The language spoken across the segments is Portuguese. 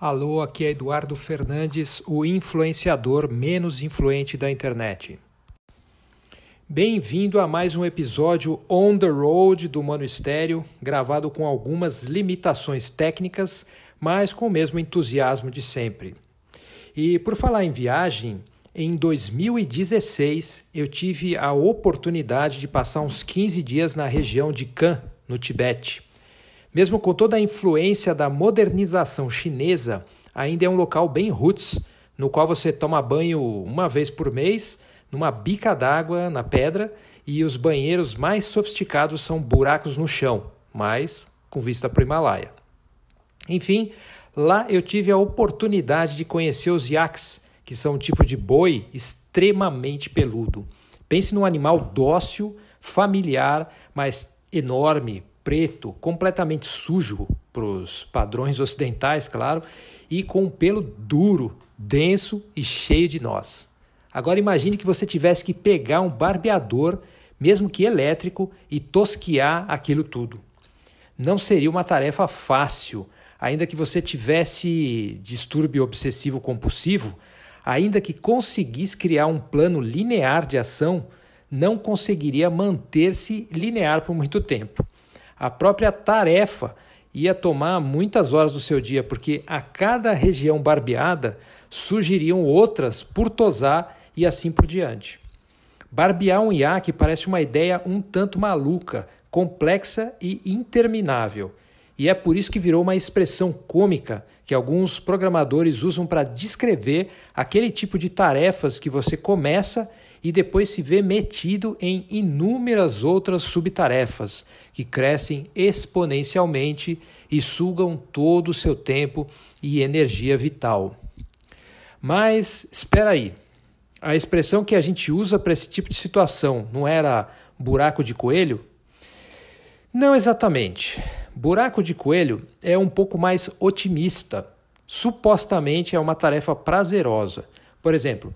Alô, aqui é Eduardo Fernandes, o influenciador menos influente da internet. Bem-vindo a mais um episódio On the Road do Mano Estéreo, gravado com algumas limitações técnicas, mas com o mesmo entusiasmo de sempre. E por falar em viagem, em 2016 eu tive a oportunidade de passar uns 15 dias na região de Kan, no Tibete. Mesmo com toda a influência da modernização chinesa, ainda é um local bem roots, no qual você toma banho uma vez por mês, numa bica d'água na pedra, e os banheiros mais sofisticados são buracos no chão, mas com vista para o Himalaia. Enfim, lá eu tive a oportunidade de conhecer os yaks, que são um tipo de boi extremamente peludo. Pense num animal dócil, familiar, mas enorme, preto, completamente sujo para os padrões ocidentais, claro, e com um pelo duro, denso e cheio de nós. Agora imagine que você tivesse que pegar um barbeador, mesmo que elétrico, e tosquiar aquilo tudo. Não seria uma tarefa fácil, ainda que você tivesse distúrbio obsessivo compulsivo, ainda que conseguisse criar um plano linear de ação, não conseguiria manter-se linear por muito tempo a própria tarefa ia tomar muitas horas do seu dia, porque a cada região barbeada surgiriam outras por tosar e assim por diante. Barbear um iaque parece uma ideia um tanto maluca, complexa e interminável. E é por isso que virou uma expressão cômica que alguns programadores usam para descrever aquele tipo de tarefas que você começa e depois se vê metido em inúmeras outras subtarefas que crescem exponencialmente e sugam todo o seu tempo e energia vital. Mas espera aí. A expressão que a gente usa para esse tipo de situação não era buraco de coelho? Não exatamente. Buraco de coelho é um pouco mais otimista. Supostamente é uma tarefa prazerosa. Por exemplo,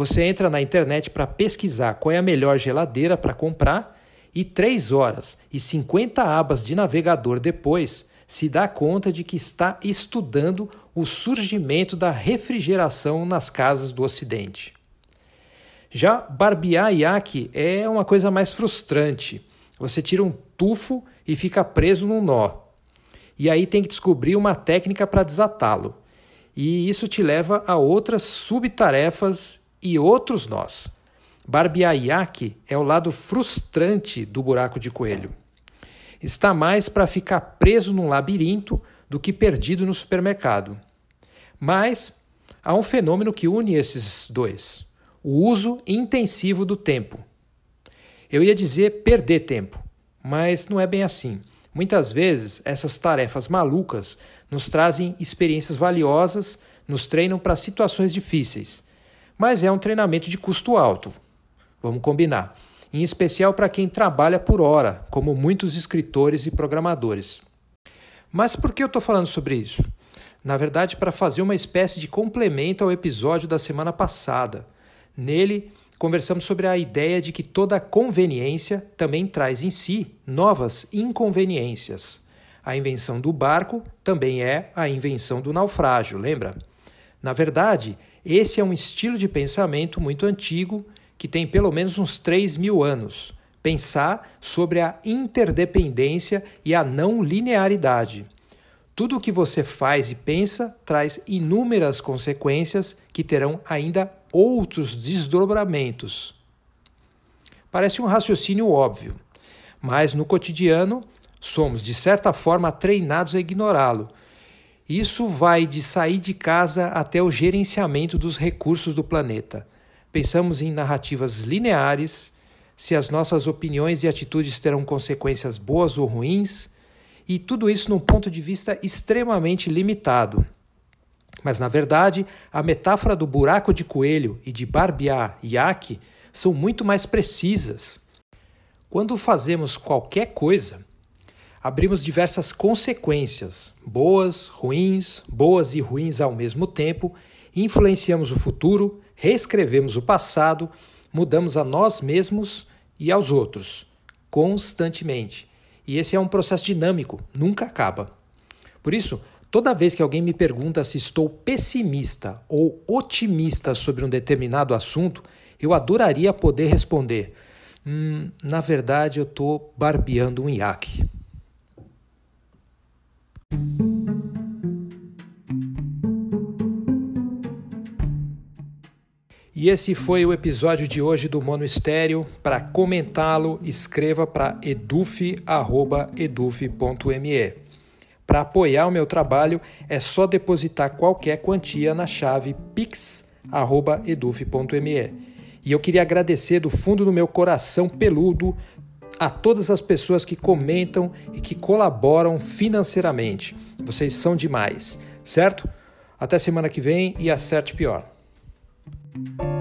você entra na internet para pesquisar qual é a melhor geladeira para comprar e 3 horas e 50 abas de navegador depois se dá conta de que está estudando o surgimento da refrigeração nas casas do Ocidente. Já barbear iaque é uma coisa mais frustrante. Você tira um tufo e fica preso num nó. E aí tem que descobrir uma técnica para desatá-lo. E isso te leva a outras subtarefas e outros nós. Barbear iaque é o lado frustrante do buraco de coelho. Está mais para ficar preso num labirinto do que perdido no supermercado. Mas há um fenômeno que une esses dois: o uso intensivo do tempo. Eu ia dizer perder tempo, mas não é bem assim. Muitas vezes essas tarefas malucas nos trazem experiências valiosas, nos treinam para situações difíceis mas é um treinamento de custo alto. Vamos combinar. Em especial para quem trabalha por hora, como muitos escritores e programadores. Mas por que eu estou falando sobre isso? Na verdade, para fazer uma espécie de complemento ao episódio da semana passada. Nele, conversamos sobre a ideia de que toda conveniência também traz em si novas inconveniências. A invenção do barco também é a invenção do naufrágio, lembra? Na verdade, esse é um estilo de pensamento muito antigo que tem pelo menos uns 3 mil anos. Pensar sobre a interdependência e a não linearidade. Tudo o que você faz e pensa traz inúmeras consequências que terão ainda outros desdobramentos. Parece um raciocínio óbvio, mas no cotidiano somos, de certa forma, treinados a ignorá-lo isso vai de sair de casa até o gerenciamento dos recursos do planeta. Pensamos em narrativas lineares, se as nossas opiniões e atitudes terão consequências boas ou ruins, e tudo isso num ponto de vista extremamente limitado. Mas, na verdade, a metáfora do buraco de coelho e de barbear iaque são muito mais precisas. Quando fazemos qualquer coisa, abrimos diversas consequências, boas, ruins, boas e ruins ao mesmo tempo, influenciamos o futuro, reescrevemos o passado, mudamos a nós mesmos e aos outros, constantemente. E esse é um processo dinâmico, nunca acaba. Por isso, Toda vez que alguém me pergunta se estou pessimista ou otimista sobre um determinado assunto, eu adoraria poder responder: hum, na verdade, eu estou barbeando um iaque. E esse foi o episódio de hoje do Mono Estéreo. Para comentá-lo, escreva para eduf.eduf.me. Para apoiar o meu trabalho, é só depositar qualquer quantia na chave pix.eduf.me. E eu queria agradecer do fundo do meu coração peludo a todas as pessoas que comentam e que colaboram financeiramente. Vocês são demais, certo? Até semana que vem e acerte pior. Thank you